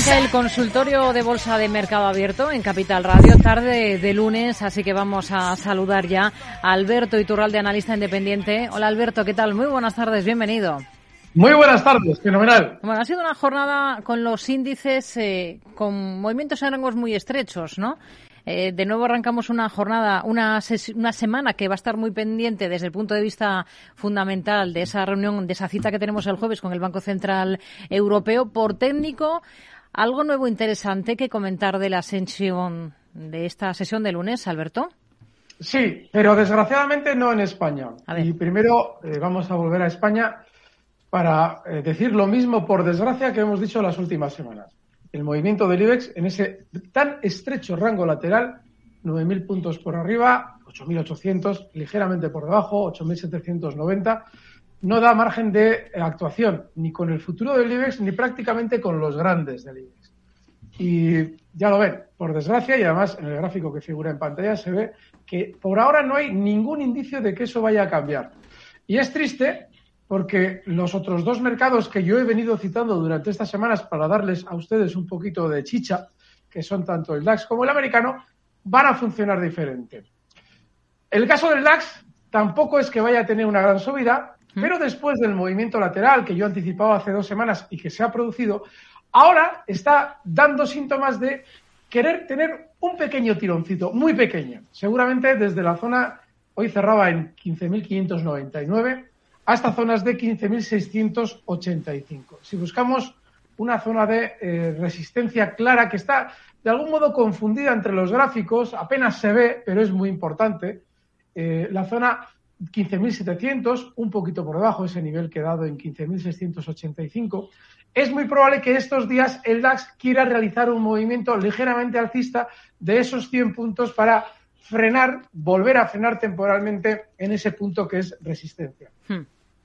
Arranca el consultorio de Bolsa de Mercado Abierto en Capital Radio, tarde de lunes, así que vamos a saludar ya a Alberto Iturralde, analista independiente. Hola Alberto, ¿qué tal? Muy buenas tardes, bienvenido. Muy buenas tardes, fenomenal. Bueno, ha sido una jornada con los índices eh, con movimientos en rangos muy estrechos, ¿no? Eh, de nuevo arrancamos una jornada, una, una semana que va a estar muy pendiente desde el punto de vista fundamental de esa reunión, de esa cita que tenemos el jueves con el Banco Central Europeo. Por técnico, algo nuevo interesante que comentar de la sesión de esta sesión de lunes, Alberto. Sí, pero desgraciadamente no en España. Y primero eh, vamos a volver a España para eh, decir lo mismo, por desgracia, que hemos dicho las últimas semanas. El movimiento del IBEX en ese tan estrecho rango lateral, 9.000 puntos por arriba, 8.800, ligeramente por debajo, 8.790 no da margen de actuación ni con el futuro del IBEX ni prácticamente con los grandes del IBEX. Y ya lo ven, por desgracia, y además en el gráfico que figura en pantalla se ve que por ahora no hay ningún indicio de que eso vaya a cambiar. Y es triste porque los otros dos mercados que yo he venido citando durante estas semanas para darles a ustedes un poquito de chicha, que son tanto el DAX como el americano, van a funcionar diferente. El caso del DAX tampoco es que vaya a tener una gran subida, pero después del movimiento lateral que yo anticipaba hace dos semanas y que se ha producido, ahora está dando síntomas de querer tener un pequeño tironcito, muy pequeño. Seguramente desde la zona, hoy cerraba en 15.599, hasta zonas de 15.685. Si buscamos una zona de eh, resistencia clara que está de algún modo confundida entre los gráficos, apenas se ve, pero es muy importante, eh, la zona 15.700, un poquito por debajo, ese nivel quedado en 15.685. Es muy probable que estos días el DAX quiera realizar un movimiento ligeramente alcista de esos 100 puntos para frenar, volver a frenar temporalmente en ese punto que es resistencia. Hmm.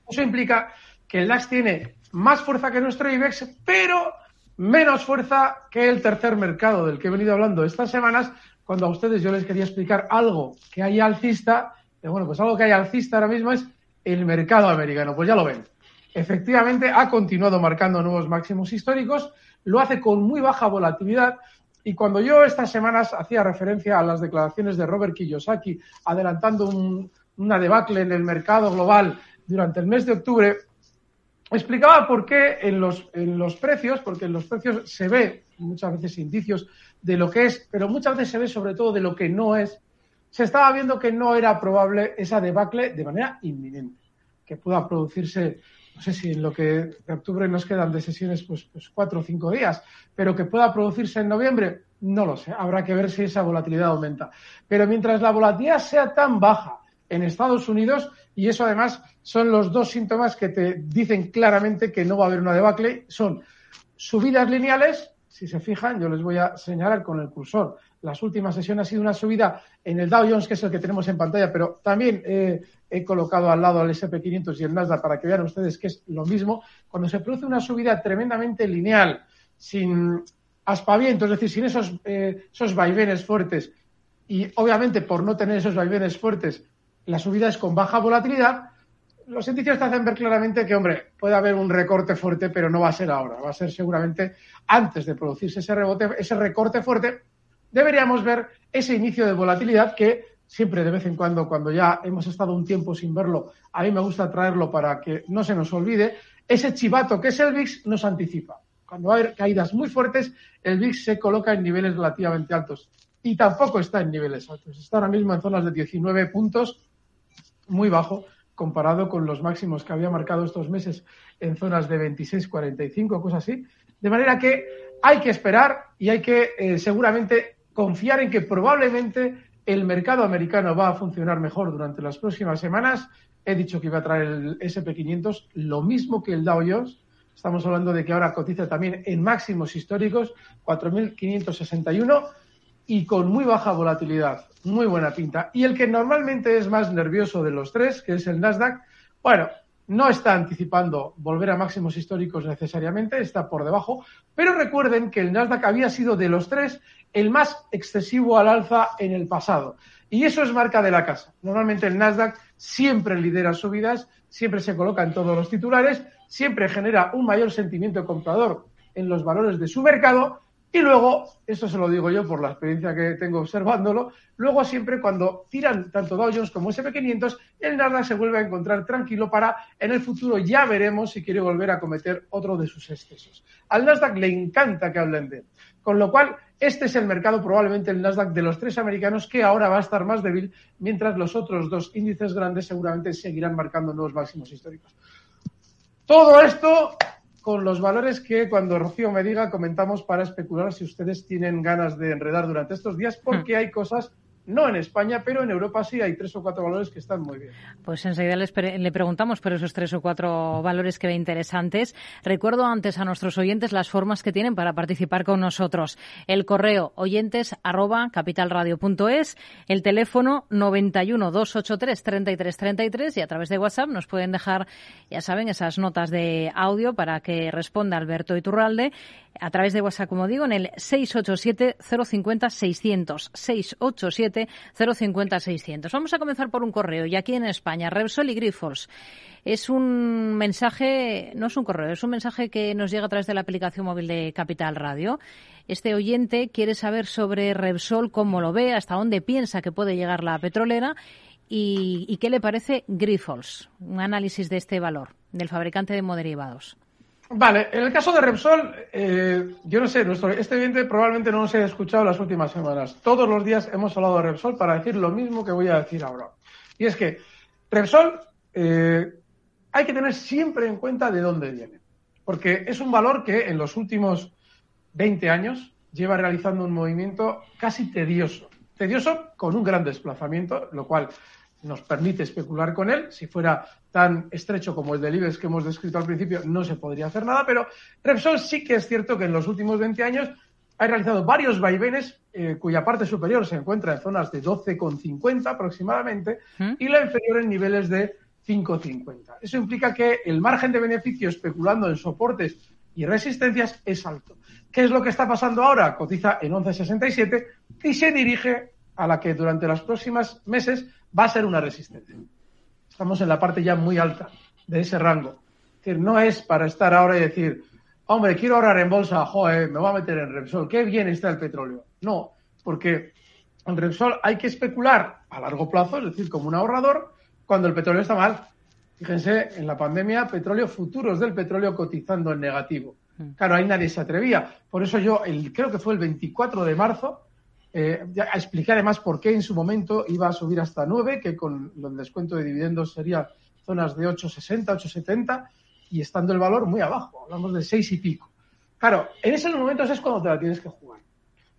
Eso implica que el DAX tiene más fuerza que nuestro IBEX, pero menos fuerza que el tercer mercado del que he venido hablando estas semanas, cuando a ustedes yo les quería explicar algo que hay alcista bueno, pues algo que hay alcista ahora mismo es el mercado americano. Pues ya lo ven. Efectivamente, ha continuado marcando nuevos máximos históricos, lo hace con muy baja volatilidad. Y cuando yo estas semanas hacía referencia a las declaraciones de Robert Kiyosaki adelantando una debacle en el mercado global durante el mes de octubre, explicaba por qué en los, en los precios, porque en los precios se ve muchas veces indicios de lo que es, pero muchas veces se ve sobre todo de lo que no es se estaba viendo que no era probable esa debacle de manera inminente, que pueda producirse, no sé si en lo que de octubre nos quedan de sesiones, pues, pues cuatro o cinco días, pero que pueda producirse en noviembre, no lo sé, habrá que ver si esa volatilidad aumenta. Pero mientras la volatilidad sea tan baja en Estados Unidos, y eso además son los dos síntomas que te dicen claramente que no va a haber una debacle, son subidas lineales, si se fijan, yo les voy a señalar con el cursor las últimas sesiones ha sido una subida en el Dow Jones, que es el que tenemos en pantalla, pero también he colocado al lado al SP500 y el Nasdaq para que vean ustedes que es lo mismo. Cuando se produce una subida tremendamente lineal, sin aspaviento, es decir, sin esos, eh, esos vaivenes fuertes, y obviamente por no tener esos vaivenes fuertes, la subida es con baja volatilidad, los indicios te hacen ver claramente que, hombre, puede haber un recorte fuerte, pero no va a ser ahora, va a ser seguramente antes de producirse ese rebote, ese recorte fuerte deberíamos ver ese inicio de volatilidad que siempre de vez en cuando, cuando ya hemos estado un tiempo sin verlo, a mí me gusta traerlo para que no se nos olvide, ese chivato que es el VIX nos anticipa. Cuando hay caídas muy fuertes, el VIX se coloca en niveles relativamente altos. y tampoco está en niveles altos. Está ahora mismo en zonas de 19 puntos, muy bajo comparado con los máximos que había marcado estos meses en zonas de 26, 45, cosas así. De manera que hay que esperar y hay que eh, seguramente confiar en que probablemente el mercado americano va a funcionar mejor durante las próximas semanas. He dicho que iba a traer el SP500, lo mismo que el Dow Jones. Estamos hablando de que ahora cotiza también en máximos históricos, 4.561 y con muy baja volatilidad, muy buena pinta. Y el que normalmente es más nervioso de los tres, que es el Nasdaq, bueno, no está anticipando volver a máximos históricos necesariamente, está por debajo, pero recuerden que el Nasdaq había sido de los tres el más excesivo al alza en el pasado. Y eso es marca de la casa. Normalmente el Nasdaq siempre lidera subidas, siempre se coloca en todos los titulares, siempre genera un mayor sentimiento comprador en los valores de su mercado y luego, esto se lo digo yo por la experiencia que tengo observándolo, luego siempre cuando tiran tanto Dow Jones como SP500, el Nasdaq se vuelve a encontrar tranquilo para en el futuro ya veremos si quiere volver a cometer otro de sus excesos. Al Nasdaq le encanta que hablen de él. Con lo cual, este es el mercado, probablemente el Nasdaq de los tres americanos, que ahora va a estar más débil, mientras los otros dos índices grandes seguramente seguirán marcando nuevos máximos históricos. Todo esto con los valores que cuando Rocío me diga comentamos para especular si ustedes tienen ganas de enredar durante estos días, porque hmm. hay cosas no en España, pero en Europa sí hay tres o cuatro valores que están muy bien. Pues enseguida le preguntamos por esos tres o cuatro valores que ve interesantes. Recuerdo antes a nuestros oyentes las formas que tienen para participar con nosotros. El correo oyentes arroba capitalradio.es, el teléfono 91 283 33 33 y a través de WhatsApp nos pueden dejar, ya saben, esas notas de audio para que responda Alberto Iturralde a través de WhatsApp, como digo, en el 687 050 600 687 050 600. Vamos a comenzar por un correo. Y aquí en España, Repsol y Grifols. Es un mensaje, no es un correo, es un mensaje que nos llega a través de la aplicación móvil de Capital Radio. Este oyente quiere saber sobre Repsol, cómo lo ve, hasta dónde piensa que puede llegar la petrolera y, qué le parece Grifols. Un análisis de este valor, del fabricante de moderivados. Vale, en el caso de Repsol, eh, yo no sé, nuestro, este oyente probablemente no nos haya escuchado las últimas semanas. Todos los días hemos hablado de Repsol para decir lo mismo que voy a decir ahora. Y es que Repsol eh, hay que tener siempre en cuenta de dónde viene. Porque es un valor que en los últimos 20 años lleva realizando un movimiento casi tedioso. Tedioso con un gran desplazamiento, lo cual nos permite especular con él. Si fuera tan estrecho como el del IBEX que hemos descrito al principio, no se podría hacer nada, pero Repsol sí que es cierto que en los últimos 20 años ha realizado varios vaivenes eh, cuya parte superior se encuentra en zonas de 12,50 aproximadamente ¿Mm? y la inferior en niveles de 5,50. Eso implica que el margen de beneficio especulando en soportes y resistencias es alto. ¿Qué es lo que está pasando ahora? Cotiza en 11,67 y se dirige a la que durante los próximos meses va a ser una resistencia. Estamos en la parte ya muy alta de ese rango. Es decir, no es para estar ahora y decir, hombre, quiero ahorrar en bolsa, joder, me voy a meter en Repsol, qué bien está el petróleo. No, porque en Repsol hay que especular a largo plazo, es decir, como un ahorrador, cuando el petróleo está mal. Fíjense, en la pandemia, petróleo, futuros del petróleo cotizando en negativo. Mm. Claro, ahí nadie se atrevía. Por eso yo, el, creo que fue el 24 de marzo, eh, expliqué además por qué en su momento iba a subir hasta 9, que con el descuento de dividendos sería zonas de 8,60, 8,70 y estando el valor muy abajo, hablamos de 6 y pico. Claro, en esos momentos es cuando te la tienes que jugar.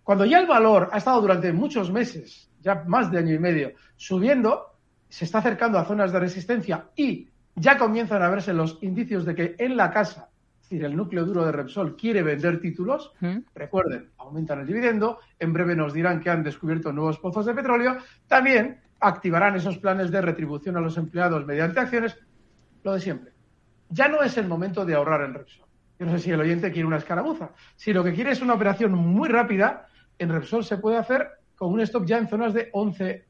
Cuando ya el valor ha estado durante muchos meses, ya más de año y medio, subiendo, se está acercando a zonas de resistencia y ya comienzan a verse los indicios de que en la casa decir, el núcleo duro de Repsol quiere vender títulos, recuerden, aumentan el dividendo, en breve nos dirán que han descubierto nuevos pozos de petróleo, también activarán esos planes de retribución a los empleados mediante acciones, lo de siempre. Ya no es el momento de ahorrar en Repsol. Yo no sé si el oyente quiere una escaramuza. Si lo que quiere es una operación muy rápida, en Repsol se puede hacer con un stop ya en zonas de 11,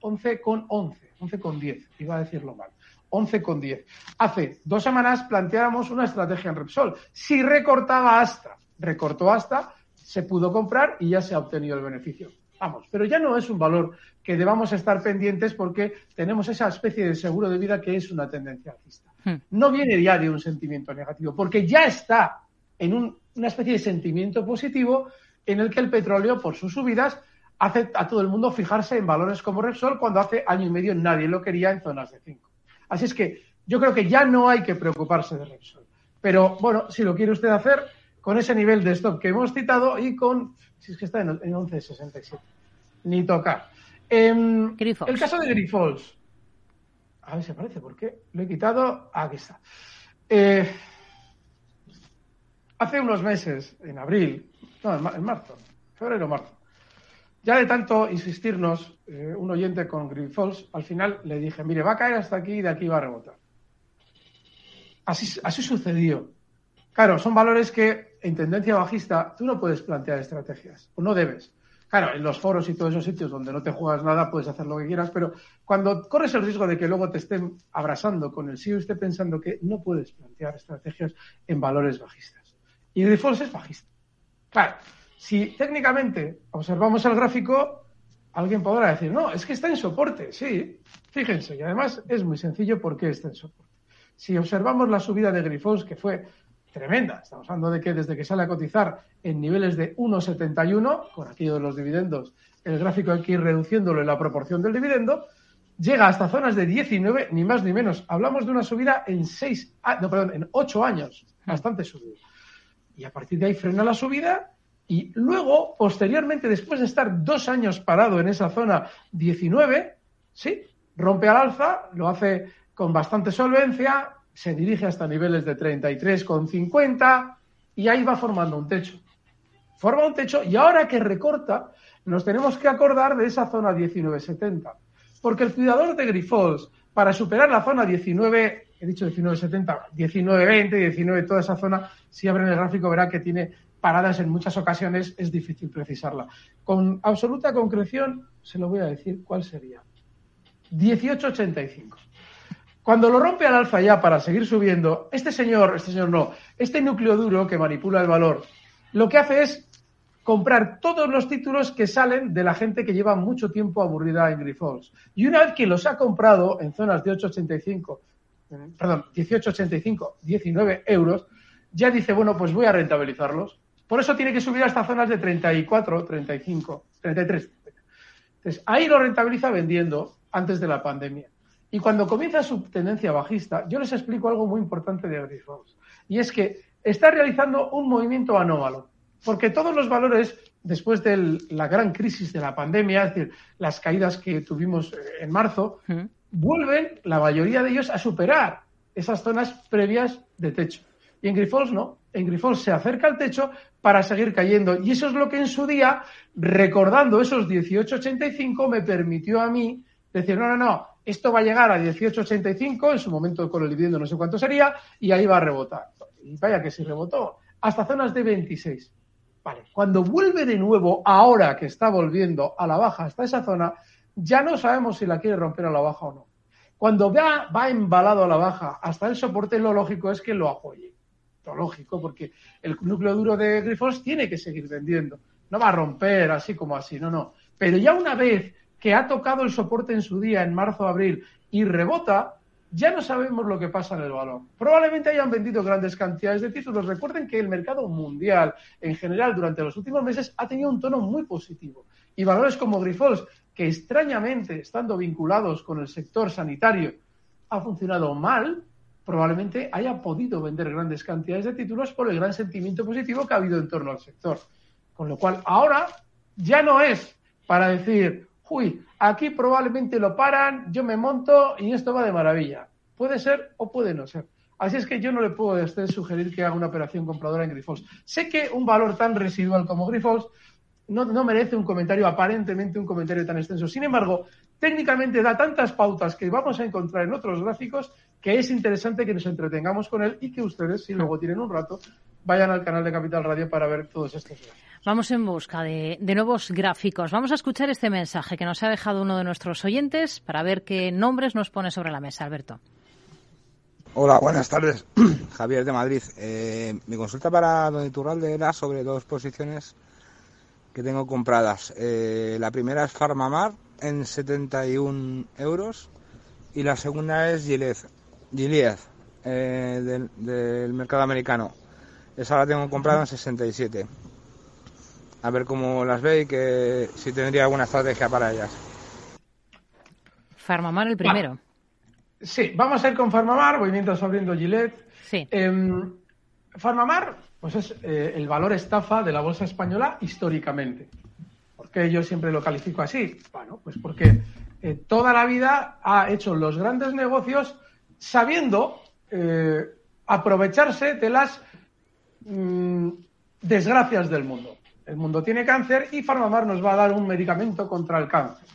11 con 11, 11 con 10, iba a decirlo mal. 11,10. Hace dos semanas planteáramos una estrategia en Repsol. Si recortaba hasta, recortó hasta, se pudo comprar y ya se ha obtenido el beneficio. Vamos, pero ya no es un valor que debamos estar pendientes porque tenemos esa especie de seguro de vida que es una tendencia alcista. Hmm. No viene ya de un sentimiento negativo, porque ya está en una especie de sentimiento positivo en el que el petróleo, por sus subidas, hace a todo el mundo fijarse en valores como Repsol cuando hace año y medio nadie lo quería en zonas de 5. Así es que yo creo que ya no hay que preocuparse de Repsol. Pero bueno, si lo quiere usted hacer con ese nivel de stop que hemos citado y con, si es que está en, 11.67, ni tocar. Em, el caso de Grifols. A ver si aparece, ¿por qué? Lo he quitado. Aquí está. Eh, hace unos meses, en abril, no, en, marzo, febrero, marzo, ya de tanto insistirnos, eh, un oyente con Grifols, al final le dije, mire, va a caer hasta aquí y de aquí va a rebotar. Así, así sucedió. Claro, son valores que en tendencia bajista tú no puedes plantear estrategias, o no debes. Claro, en los foros y todos esos sitios donde no te juegas nada puedes hacer lo que quieras, pero cuando corres el riesgo de que luego te estén abrasando con el SIO, esté pensando que no puedes plantear estrategias en valores bajistas. Y Grifols es bajista. Claro, si técnicamente observamos el gráfico, alguien podrá decir, no, es que está en soporte. Sí, fíjense, y además es muy sencillo por qué está en soporte. Si observamos la subida de Grifols, que fue tremenda. Estamos hablando de que desde que sale a cotizar en niveles de 1,71, con aquello de los dividendos, el gráfico hay que ir reduciéndolo en la proporción del dividendo, llega hasta zonas de 19, ni más ni menos. Hablamos de una subida en 6, no, perdón, en 8 años, bastante subida. Y a partir de ahí frena la subida y luego, posteriormente, después de estar dos años parado en esa zona 19, sí, rompe al alza, lo hace con bastante solvencia, se dirige hasta niveles de 33,50 y ahí va formando un techo. Forma un techo y ahora que recorta, nos tenemos que acordar de esa zona 19,70. Porque el cuidador de Grifols, para superar la zona 19, he dicho 19,70, 19,20, 19, toda esa zona, si abren el gráfico verá que tiene paradas en muchas ocasiones, es difícil precisarla. Con absoluta concreción, se lo voy a decir cuál sería. 18,85. Cuando lo rompe al alza ya para seguir subiendo, este señor, este señor no, este núcleo duro que manipula el valor, lo que hace es comprar todos los títulos que salen de la gente que lleva mucho tiempo aburrida en Grifols. Y una vez que los ha comprado en zonas de 8,85, perdón, 18,85, 19 euros, ya dice, bueno, pues voy a rentabilizarlos. Por eso tiene que subir hasta zonas de 34, 35, 33. Entonces, ahí lo rentabiliza vendiendo antes de la pandemia. Y cuando comienza su tendencia bajista, yo les explico algo muy importante de Grifols. Y es que está realizando un movimiento anómalo. Porque todos los valores, después de la gran crisis de la pandemia, es decir, las caídas que tuvimos eh, en marzo, vuelven, la mayoría de ellos, a superar esas zonas previas de techo. Y en Grifols no. En Grifols se acerca al techo para seguir cayendo. Y eso es lo que en su día, recordando esos 1885, me permitió a mí decir, no, no, no, esto va a llegar a 18,85, en su momento con el dividendo no sé cuánto sería, y ahí va a rebotar. Y vaya que si rebotó, hasta zonas de 26. Vale, cuando vuelve de nuevo, ahora que está volviendo a la baja hasta esa zona, ya no sabemos si la quiere romper a la baja o no. Cuando va, va embalado a la baja hasta el soporte, lo lógico es que lo apoye. Lógico, porque el núcleo duro de Grifols tiene que seguir vendiendo. No va a romper así como así, no, no. Pero ya una vez que ha tocado el soporte en su día, en marzo, abril, y rebota, ya no sabemos lo que pasa en el valor. Probablemente hayan vendido grandes cantidades de títulos. Recuerden que el mercado mundial, en general, durante los últimos meses, ha tenido un tono muy positivo. Y valores como Grifols, que extrañamente, estando vinculados con el sector sanitario, ha funcionado mal, probablemente haya podido vender grandes cantidades de títulos por el gran sentimiento positivo que ha habido en torno al sector. Con lo cual, ahora ya no es para decir, uy, aquí probablemente lo paran, yo me monto y esto va de maravilla. Puede ser o puede no ser. Así es que yo no le puedo a usted sugerir que haga una operación compradora en Grifols. Sé que un valor tan residual como Grifols no, no, merece un comentario, aparentemente un comentario tan extenso. Sin embargo, técnicamente da tantas pautas que vamos a encontrar en otros gráficos que es interesante que nos entretengamos con él y que ustedes, si luego tienen un rato, vayan al canal de Capital Radio para ver todos estos gráficos. Vamos en busca de, nuevos gráficos. Vamos a escuchar este mensaje que nos ha dejado uno de nuestros oyentes para ver qué nombres nos pone sobre la mesa, Alberto. Hola, buenas tardes. Javier de Madrid. Eh, mi consulta para Don Iturralde era sobre dos posiciones que tengo compradas. Eh, la primera es Farmamar en 71 euros y la segunda es Gilead, Gilead eh, del, del mercado americano. Esa la tengo comprada en 67. a ver cómo las ve y que si tendría alguna estrategia para ellas. Farmamar el primero. Sí, vamos a ir con Farmamar, voy mientras abriendo Gillette. Sí. Em, Farmamar, pues es eh, el valor estafa de la bolsa española históricamente. ¿Por qué yo siempre lo califico así? Bueno, pues porque eh, toda la vida ha hecho los grandes negocios sabiendo eh, aprovecharse de las mm, desgracias del mundo. El mundo tiene cáncer y Farmamar nos va a dar un medicamento contra el cáncer.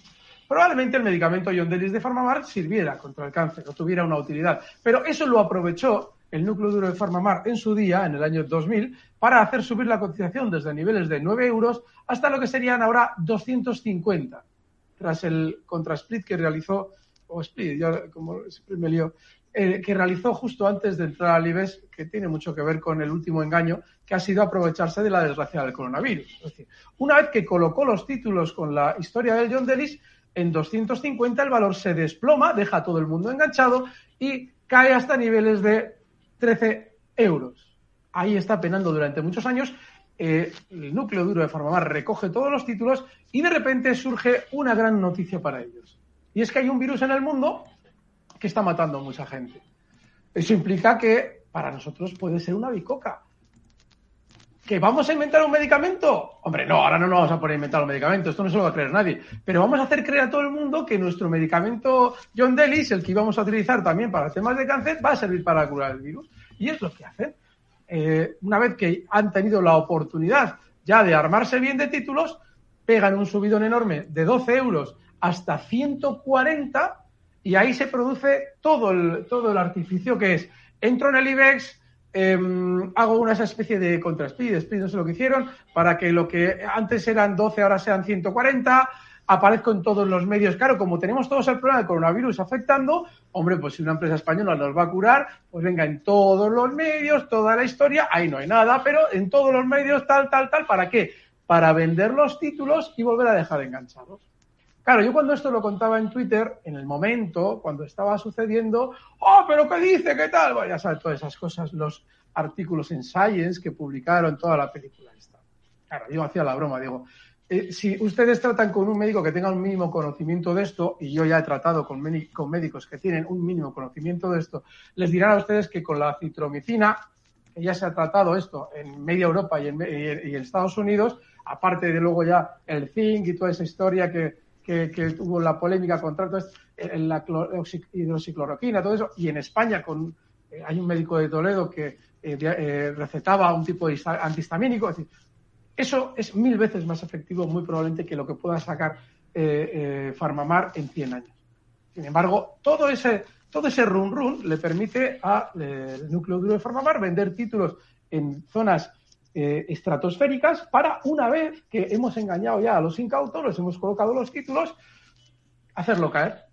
Probablemente el medicamento Yondelis de Farmamar sirviera contra el cáncer o tuviera una utilidad, pero eso lo aprovechó el núcleo duro de Farmamar en su día, en el año 2000, para hacer subir la cotización desde niveles de 9 euros hasta lo que serían ahora 250, tras el contrasplit que realizó, o split, yo como siempre me lío, eh, que realizó justo antes de entrar al IBEX, que tiene mucho que ver con el último engaño, que ha sido aprovecharse de la desgracia del coronavirus. Es decir, una vez que colocó los títulos con la historia del John Dennis, en 250 el valor se desploma, deja a todo el mundo enganchado y cae hasta niveles de 13 euros. Ahí está penando durante muchos años. Eh, el núcleo duro de Farmamar recoge todos los títulos y de repente surge una gran noticia para ellos. Y es que hay un virus en el mundo que está matando a mucha gente. Eso implica que para nosotros puede ser una bicoca. ¿Que vamos a inventar un medicamento? Hombre, no, ahora no nos vamos a poner a inventar un medicamento, esto no se lo va a creer nadie. Pero vamos a hacer creer a todo el mundo que nuestro medicamento John Delis, el que íbamos a utilizar también para temas de cáncer, va a servir para curar el virus. Y es lo que hacen. Eh, una vez que han tenido la oportunidad ya de armarse bien de títulos, pegan un subidón enorme de 12 euros hasta 140 y ahí se produce todo el, todo el artificio que es, entro en el IBEX, em, hago una especie de contraspeed, speed, no sé lo que hicieron, para que lo que antes eran 12 ahora sean 140, aparezco en todos los medios. Claro, como tenemos todos el problema del coronavirus afectando, hombre, pues si una empresa española nos va a curar, pues venga en todos los medios, toda la historia, ahí no hay nada, pero en todos los medios, tal, tal, tal, ¿para qué? Para vender los títulos y volver a dejar enganchados. Claro, yo cuando esto lo contaba en Twitter, en el momento, cuando estaba sucediendo, oh, pero ¿qué dice? ¿Qué tal? Bueno, ya sabes, todas esas cosas, los artículos en Science que publicaron toda la película esta. Claro, yo hacía la broma, digo, eh, si ustedes tratan con un médico que tenga un mínimo conocimiento de esto, y yo ya he tratado con, con médicos que tienen un mínimo conocimiento de esto, les dirán a ustedes que con la citromicina, que ya se ha tratado esto en media Europa y en, y en Estados Unidos, aparte de luego ya el zinc y toda esa historia que que, tuvo la polémica contra en la hidroxicloroquina, todo eso, y en España con, eh, hay un médico de Toledo que eh, eh, recetaba un tipo de antihistamínico. Eso es mil veces más efectivo, muy probablemente, que lo que pueda sacar Farmamar en 100 años. Sin embargo, todo ese, todo ese run run le permite al núcleo duro de Farmamar vender títulos en zonas eh, estratosféricas para una vez que hemos engañado ya a los incautos, les hemos colocado los títulos, hacerlo caer.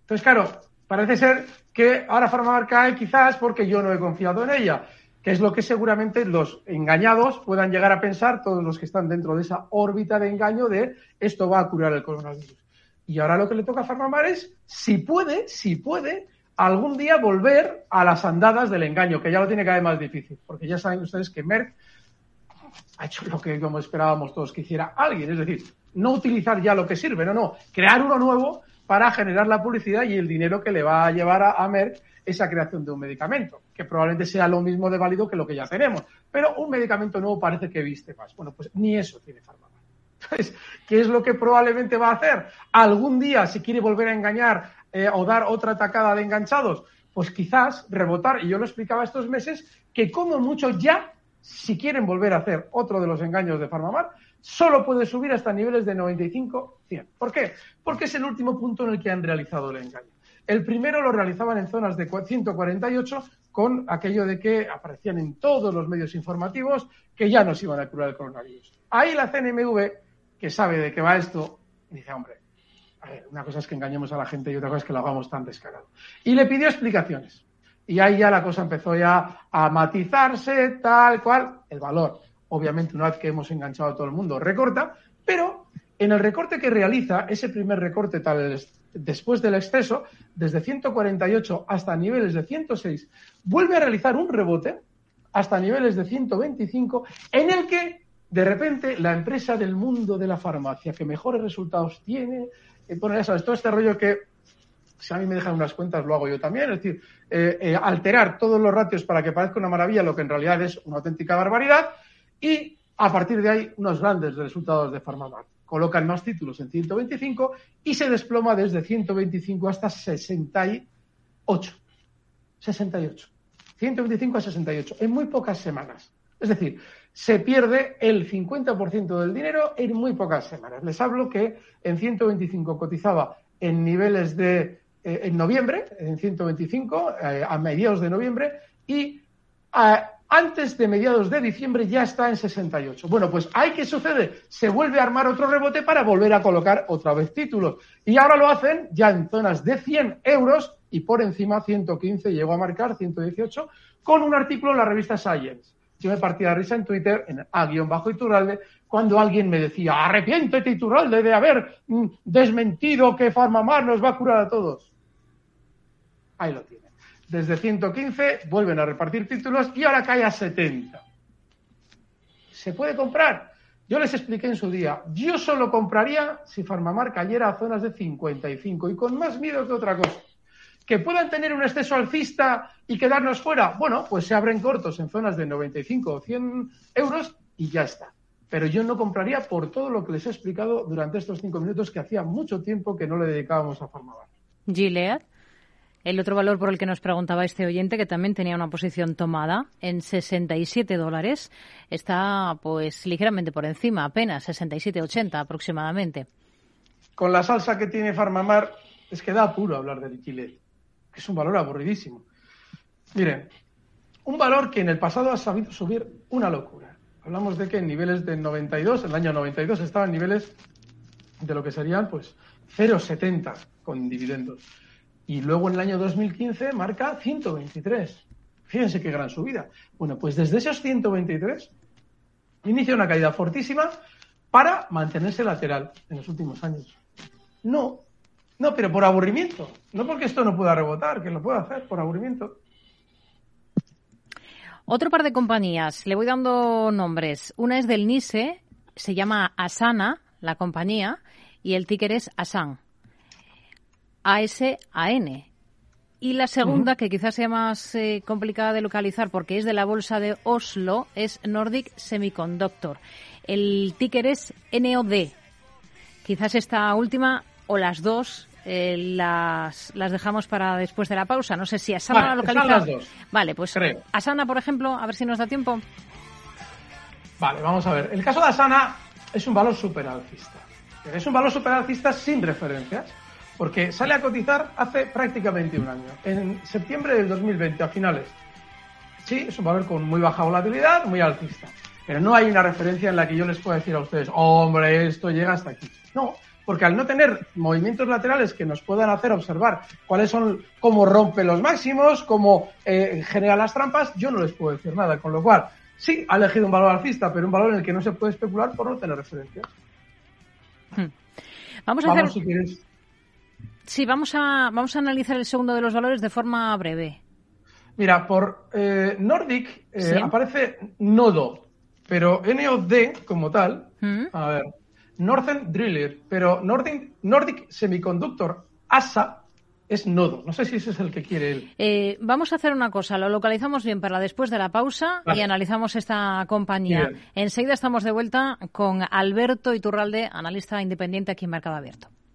Entonces, claro, parece ser que ahora Farmamar cae quizás porque yo no he confiado en ella, que es lo que seguramente los engañados puedan llegar a pensar, todos los que están dentro de esa órbita de engaño de esto va a curar el coronavirus. Y ahora lo que le toca a Farmamar es, si puede, si puede, algún día volver a las andadas del engaño, que ya lo tiene cada vez más difícil, porque ya saben ustedes que Merck ha hecho lo que como esperábamos todos que hiciera alguien, es decir, no utilizar ya lo que sirve, no, no, crear uno nuevo para generar la publicidad y el dinero que le va a llevar a, Merck esa creación de un medicamento, que probablemente sea lo mismo de válido que lo que ya tenemos, pero un medicamento nuevo parece que viste más. Bueno, pues ni eso tiene Farmamar. Entonces, ¿qué es lo que probablemente va a hacer? Algún día, si quiere volver a engañar eh, o dar otra atacada de enganchados, pues quizás rebotar, y yo lo explicaba estos meses, que como mucho ya si quieren volver a hacer otro de los engaños de Farmamar, solo puede subir hasta niveles de 95-100. ¿Por qué? Porque es el último punto en el que han realizado el engaño. El primero lo realizaban en zonas de 148 con aquello de que aparecían en todos los medios informativos que ya nos iban a curar el coronavirus. Ahí la CNMV, que sabe de qué va esto, dice, hombre, a ver, una cosa es que engañemos a la gente y otra cosa es que lo hagamos tan descarado. Y le pidió explicaciones. Y ahí ya la cosa empezó ya a matizarse, tal cual. El valor, obviamente, una vez que hemos enganchado a todo el mundo, recorta, pero en el recorte que realiza, ese primer recorte tal después del exceso, desde 148 hasta niveles de 106, vuelve a realizar un rebote hasta niveles de 125, en el que de repente la empresa del mundo de la farmacia que mejores resultados tiene, eh, bueno, ya sabes, todo este rollo que si a mí me dejan unas cuentas lo hago yo también, es decir, eh, eh, alterar todos los ratios para que parezca una maravilla lo que en realidad es una auténtica barbaridad y a partir de ahí unos grandes resultados de Farmamar. Colocan más títulos en 125 y se desploma desde 125 hasta 68. 68. 125 a 68 en muy pocas semanas. Es decir, se pierde el 50% del dinero en muy pocas semanas. Les hablo que en 125 cotizaba en niveles de eh, en noviembre, en 125, eh, a mediados de noviembre, y antes de mediados de diciembre ya está en 68. Bueno, pues hay que sucede, se vuelve a armar otro rebote para volver a colocar otra vez títulos. Y ahora lo hacen ya en zonas de 100 euros y por encima 115 llegó a marcar 118 con un artículo en la revista Science. Yo me partía de risa en Twitter, en A-Iturralde, cuando alguien me decía, arrepiéntete Iturralde de haber mm, desmentido que Farmamar nos va a curar a todos. Ahí lo tienen. Desde 115 vuelven a repartir títulos y ahora cae a 70. ¿Se puede comprar? Yo les expliqué en su día, yo solo compraría si Farmamar cayera a zonas de 55 y con más miedo que otra cosa que puedan tener un exceso alcista y quedarnos fuera, bueno, pues se abren cortos en zonas de 95 o 100 euros y ya está. Pero yo no compraría por todo lo que les he explicado durante estos cinco minutos que hacía mucho tiempo que no le dedicábamos a Farmabar. Gilead, el otro valor por el que nos preguntaba este oyente, que también tenía una posición tomada en 67 dólares, está pues ligeramente por encima, apenas 67,80 aproximadamente. Con la salsa que tiene Farmamar, es que da apuro hablar de Gilead que es un valor aburridísimo. Miren, un valor que en el pasado ha sabido subir una locura. Hablamos de que en niveles de 92, en el año 92 estaba en niveles de lo que serían pues 0,70 con dividendos. Y luego en el año 2015 marca 123. Fíjense qué gran subida. Bueno, pues desde esos 123 inicia una caída fortísima para mantenerse lateral en los últimos años. No, no, pero por aburrimiento. No porque esto no pueda rebotar, que lo pueda hacer por aburrimiento. Otro par de compañías, le voy dando nombres. Una es del NISE, se llama Asana, la compañía, y el ticker es ASAN. A-S-A-N. Y la segunda, que quizás sea más eh, complicada de localizar porque es de la bolsa de Oslo, es Nordic Semiconductor. El ticker es NOD. Quizás esta última o las dos eh, las, las dejamos para después de la pausa. No sé si Asana la localiza. Vale, pues Asana, por ejemplo, a ver si nos da tiempo. Vale, vamos a ver. El caso de Asana es un valor super alcista. Es un valor super alcista sin referencias, porque sale a cotizar hace prácticamente un año, en septiembre del 2020, a finales. Sí, es un valor con muy baja volatilidad, muy alcista. Pero no hay una referencia en la que yo les pueda decir a ustedes, hombre, esto llega hasta aquí. No, porque al no tener movimientos laterales que nos puedan hacer observar cuáles son, cómo rompe los máximos, cómo eh, genera las trampas, yo no les puedo decir nada. Con lo cual, sí, ha elegido un valor alcista, pero un valor en el que no se puede especular por no tener referencias. Hmm. Vamos a hacer... Sí, vamos a, vamos a analizar el segundo de los valores de forma breve. Mira, por eh, Nordic eh, aparece Nodo, pero NOD como tal, hmm. a ver, Northern Driller, pero Nordic, Nordic Semiconductor, ASA, es nodo. No sé si ese es el que quiere él. Eh, vamos a hacer una cosa, lo localizamos bien para después de la pausa y analizamos esta compañía. Enseguida estamos de vuelta con Alberto Iturralde, analista independiente aquí en Mercado Abierto.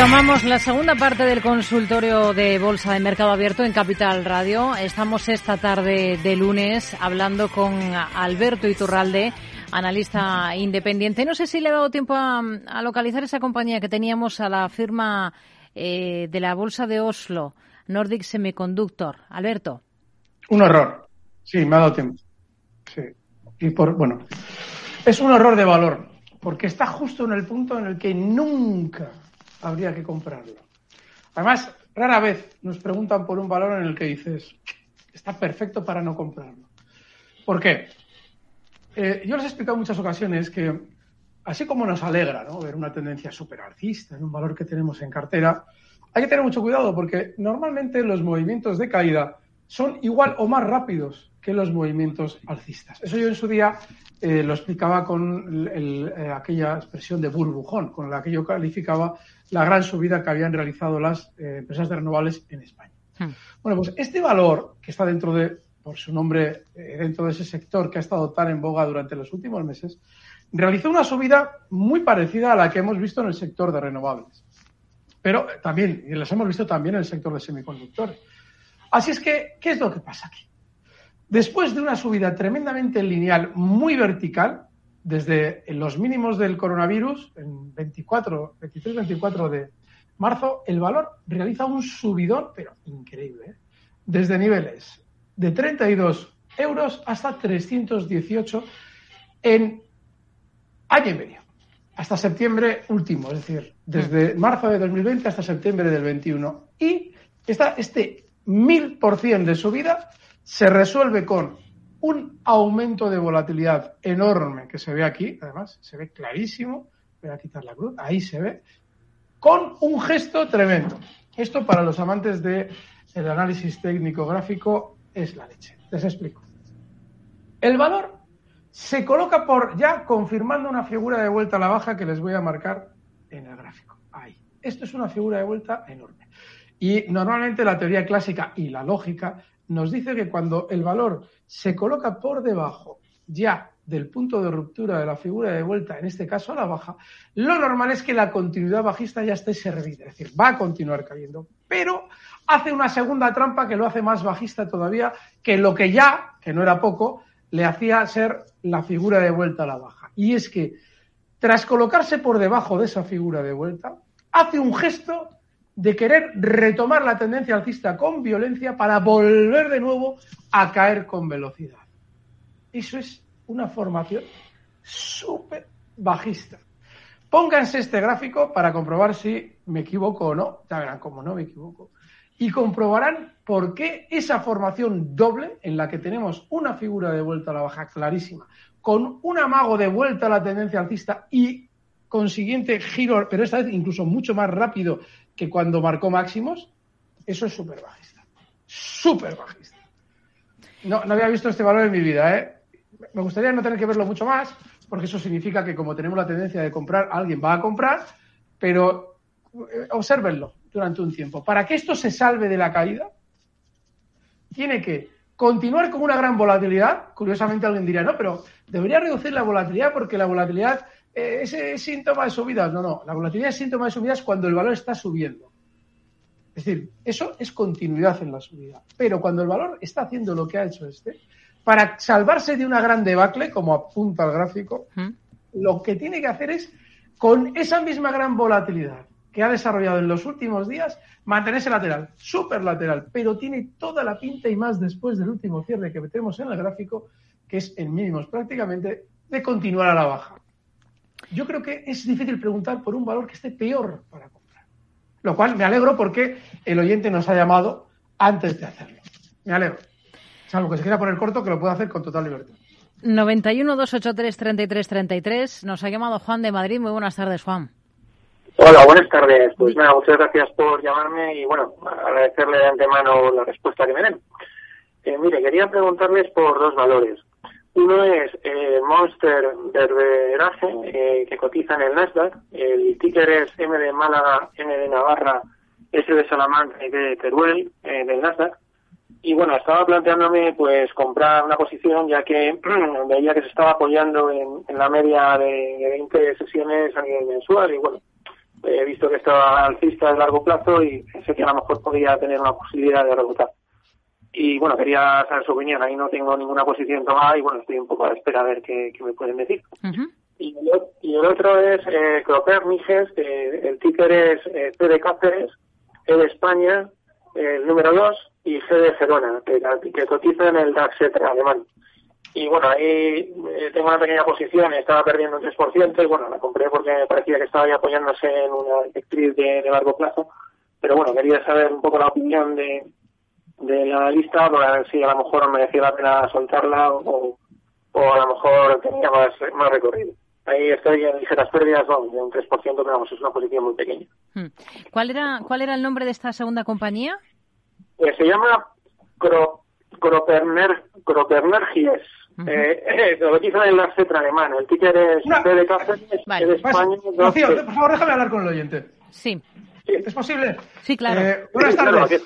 Retomamos la segunda parte del consultorio de Bolsa de Mercado Abierto en Capital Radio. Estamos esta tarde de lunes hablando con Alberto Iturralde, analista independiente. No sé si le ha dado tiempo a, localizar esa compañía que teníamos a la firma eh, de la Bolsa de Oslo, Nordic Semiconductor. Alberto. Un horror. Sí, me ha dado tiempo. Sí. Y por, bueno, es un horror de valor, porque está justo en el punto en el que nunca habría que comprarlo. Además, rara vez nos preguntan por un valor en el que dices, está perfecto para no comprarlo. ¿Por qué? Eh, yo les he explicado en muchas ocasiones que, así como nos alegra ver una tendencia súper alcista en un valor que tenemos en cartera, hay que tener mucho cuidado porque normalmente los movimientos de caída son igual o más rápidos que los movimientos alcistas. Eso yo en su día eh, lo explicaba con eh, aquella expresión de burbujón, con la que yo calificaba la gran subida que habían realizado las eh, empresas de renovables en España. Hmm. Bueno, pues este valor que está dentro de, por su nombre, dentro de ese sector que ha estado tan en boga durante los últimos meses, realizó una subida muy parecida a la que hemos visto en el sector de renovables. Pero también, y las hemos visto también en el sector de semiconductores. Así es que, ¿qué es lo que pasa aquí? Después de una subida tremendamente lineal, muy vertical, desde los mínimos del coronavirus, en 24, 23-24 de marzo, el valor realiza un subidón, pero increíble, ¿eh? desde niveles de 32 euros hasta 318 en año y medio, hasta septiembre último, es decir, desde marzo de 2020 hasta septiembre del 21. Y esta, este mil por cien de subida se resuelve con un aumento de volatilidad enorme que se ve aquí, además se ve clarísimo, voy a quitar la cruz, ahí se ve, con un gesto tremendo. Esto para los amantes del análisis técnico gráfico es la leche. Les explico. El valor se coloca por ya confirmando una figura de vuelta a la baja que les voy a marcar en el gráfico. Ahí. Esto es una figura de vuelta enorme. Y normalmente la teoría clásica y la lógica nos dice que cuando el valor se coloca por debajo ya del punto de ruptura de la figura de vuelta, en este caso a la baja, lo normal es que la continuidad bajista ya esté servida, es decir, va a continuar cayendo, pero hace una segunda trampa que lo hace más bajista todavía que lo que ya, que no era poco, le hacía ser la figura de vuelta a la baja. Y es que, tras colocarse por debajo de esa figura de vuelta, hace un gesto de querer retomar la tendencia alcista con violencia para volver de nuevo a caer con velocidad. Eso es una formación súper bajista. Pónganse este gráfico para comprobar si me equivoco o no. Ya verán cómo no me equivoco. Y comprobarán por qué esa formación doble, en la que tenemos una figura de vuelta a la baja clarísima, con un amago de vuelta a la tendencia alcista y consiguiente giro, pero esta vez incluso mucho más rápido que cuando marcó máximos, eso es súper bajista. Súper bajista. No, no había visto este valor en mi vida, ¿eh? Me gustaría no tener que verlo mucho más, porque eso significa que como tenemos la tendencia de comprar, alguien va a comprar, pero eh, obsérvenlo durante un tiempo. Para que esto se salve de la caída, tiene que continuar con una gran volatilidad. Curiosamente alguien diría, no, pero debería reducir la volatilidad porque la volatilidad ese es síntoma de subidas. No, no. La volatilidad es síntoma de subidas cuando el valor está subiendo. Es decir, eso es continuidad en la subida. Pero cuando el valor está haciendo lo que ha hecho este, para salvarse de una gran debacle, como apunta el gráfico, lo que tiene que hacer es, con esa misma gran volatilidad que ha desarrollado en los últimos días, mantenerse lateral, súper lateral, pero tiene toda la pinta y más después del último cierre que metemos en el gráfico, que es en mínimos prácticamente, de continuar a la baja yo creo que es difícil preguntar por un valor que esté peor para comprar. Lo cual me alegro porque el oyente nos ha llamado antes de hacerlo. Me alegro. Salvo que se quiera poner corto, que lo pueda hacer con total libertad. 91 283 33 33. Nos ha llamado Juan de Madrid. Muy buenas tardes, Juan. Hola, buenas tardes. Pues nada, muchas gracias por llamarme y bueno, agradecerle de antemano la respuesta que me den. Eh, mire, quería preguntarles por dos valores. Uno es eh, Monster Berberaje, eh, que cotiza en el Nasdaq. El ticker es M de Málaga, M de Navarra, S de Salamanca y de Teruel, eh, del Nasdaq. Y bueno, estaba planteándome pues comprar una posición ya que veía que se estaba apoyando en, la media de, 20 sesiones a nivel mensual y bueno, he visto que estaba alcista de largo plazo y pensé que a lo mejor podría tener una posibilidad de rebotar. Y bueno, quería saber su opinión. Ahí no tengo ninguna posición tomada y bueno, estoy un poco a la espera a ver qué, me pueden decir. y, el, otro es eh, Miges, que el ticker es eh, P de Cáceres, E de España, el número 2 y G de Gerona, que, que cotiza en el DAX alemán. Y bueno, ahí eh, tengo una pequeña posición, estaba perdiendo un 3% y bueno, la compré porque me parecía que estaba ahí apoyándose en una directriz de largo plazo pero bueno, quería saber un poco la opinión de, de la lista para ver si a lo mejor merecía la pena soltarla o, o a lo mejor tenía más, más recorrido. Ahí estoy en ligeras pérdidas, de un 3%, pero vamos, es una posición muy pequeña. Hmm. ¿Cuál era, cuál era el nombre de esta segunda compañía? Eh, se llama Cro, Croperner, Cropernergies. eh, eh, lo dicen en la cetra alemana. El ticker es C de café, vale. de España. Rocío, por favor, déjame hablar con el oyente. Sí. ¿Es posible? Sí, claro. Eh, buenas tardes.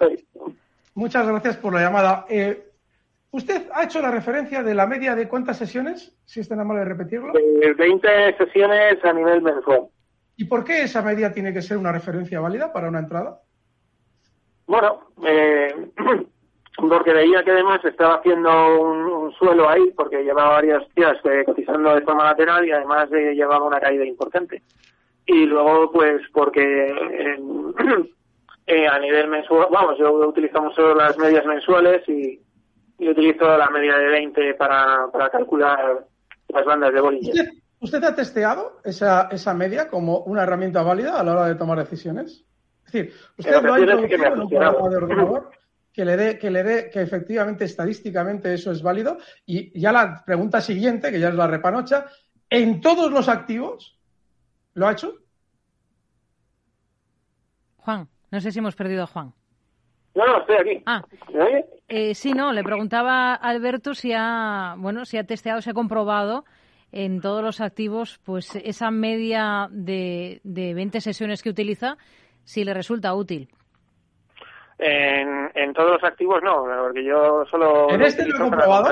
Muchas gracias por la llamada. Eh, ¿Usted ha hecho la referencia de la media de cuántas sesiones, si es tan amable de repetirlo? 20 sesiones a nivel mensual. ¿Y por qué esa media tiene que ser una referencia válida para una entrada? Bueno, eh, porque veía que además estaba haciendo un, suelo ahí, porque llevaba varios días eh, cotizando de forma lateral y además eh, llevaba una caída importante. Y luego, pues, porque a nivel mensual, vamos, yo utilizamos solo las medias mensuales y, y utilizo la media de 20 para, para calcular las bandas de Bollinger. ¿Usted, ha testeado esa, esa media como una herramienta válida a la hora de tomar decisiones? Es decir, usted lo ha introducido en un programa de ordenador que le dé que le dé que efectivamente estadísticamente eso es válido y ya la pregunta siguiente que ya es la repanocha en todos los activos lo ha hecho Juan no sé si hemos perdido a Juan no, no, estoy aquí. Ah. Eh, sí, no, le preguntaba a Alberto si ha, bueno, si ha testeado, si ha comprobado en todos los activos, pues esa media de, de 20 sesiones que utiliza, si le resulta útil. En, en todos los activos no, porque yo solo... ¿En este lo he comprobado?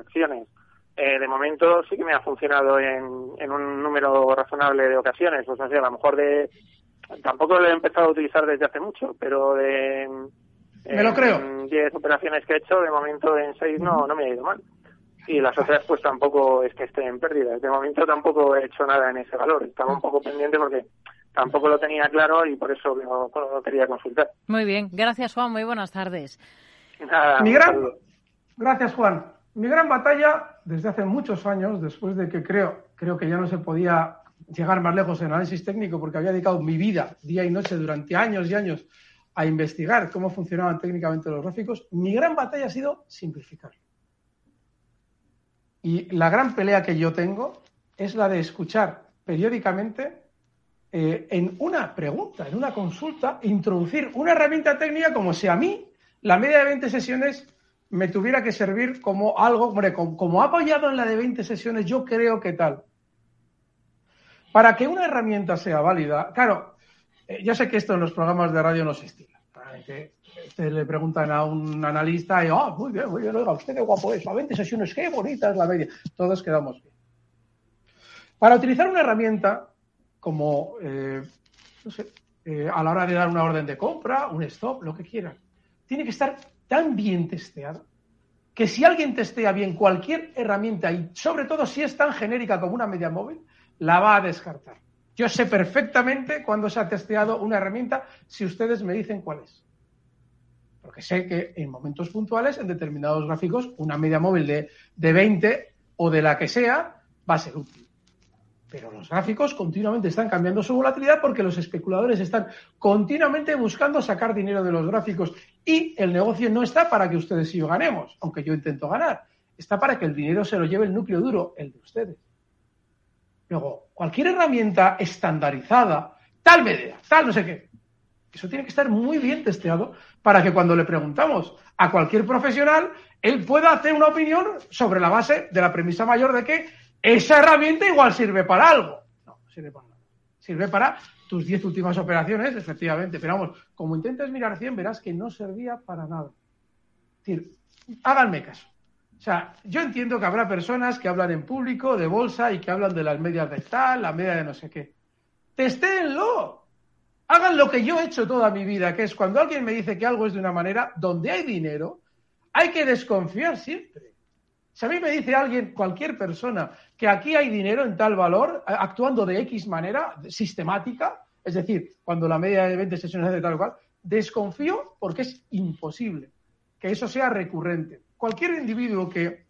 acciones. Eh, de momento sí que me ha funcionado en, en un número razonable de ocasiones. Pues así, a lo mejor de... Tampoco lo he empezado a utilizar desde hace mucho, pero de me lo creo. En 10 operaciones que he hecho, de momento en 6 no, no me ha ido mal. Y las otras, pues tampoco es que estén en pérdida. De momento tampoco he hecho nada en ese valor. Estaba un poco pendiente porque tampoco lo tenía claro y por eso lo, quería consultar. Muy bien. Gracias, Juan. Muy buenas tardes. Mi gran... Gracias, Juan. Mi gran batalla desde hace muchos años, después de que creo, creo que ya no se podía llegar más lejos en análisis técnico porque había dedicado mi vida, día y noche, durante años y años a investigar cómo funcionaban técnicamente los gráficos, mi gran batalla ha sido simplificar. Y la gran pelea que yo tengo es la de escuchar periódicamente eh, en una pregunta, en una consulta, introducir una herramienta técnica como si a mí la media de 20 sesiones me tuviera que servir como algo, hombre, como, ha apoyado en la de 20 sesiones, yo creo que tal. Para que una herramienta sea válida, claro, eh, yo sé que esto en los programas de radio no se estila. Que le preguntan a un analista y, ah, muy bien, muy bien, oiga, usted qué guapo es, a 20 sesiones, qué bonita es la media. Todos quedamos bien. Para utilizar una herramienta como, eh, no sé, eh, a la hora de dar una orden de compra, un stop, lo que quieran, tiene que estar tan bien testeada que si alguien testea bien cualquier herramienta y sobre todo si es tan genérica como una media móvil, la va a descartar. Yo sé perfectamente cuándo se ha testeado una herramienta si ustedes me dicen cuál es. Porque sé que en momentos puntuales, en determinados gráficos, una media móvil de, de 20 o de la que sea va a ser útil. Pero los gráficos continuamente están cambiando su volatilidad porque los especuladores están continuamente buscando sacar dinero de los gráficos y el negocio no está para que ustedes y yo ganemos, aunque yo intento ganar. Está para que el dinero se lo lleve el núcleo duro, el de ustedes. Luego, cualquier herramienta estandarizada, tal medida, tal no sé qué, eso tiene que estar muy bien testeado para que cuando le preguntamos a cualquier profesional, él pueda hacer una opinión sobre la base de la premisa mayor de que esa herramienta igual sirve para algo. No, sirve para nada. Sirve para tus 10 últimas operaciones, efectivamente. Pero vamos, como intentes mirar 100, verás que no servía para nada. Es decir, háganme caso. O sea, yo entiendo que habrá personas que hablan en público de bolsa y que hablan de las medias de tal, la media de no sé qué. Testéenlo. Hagan lo que yo he hecho toda mi vida, que es cuando alguien me dice que algo es de una manera, donde hay dinero, hay que desconfiar siempre. Si a mí me dice alguien, cualquier persona, que aquí hay dinero en tal valor, actuando de X manera, sistemática, es decir, cuando la media de 20 sesiones es de tal o cual, desconfío porque es imposible que eso sea recurrente cualquier individuo que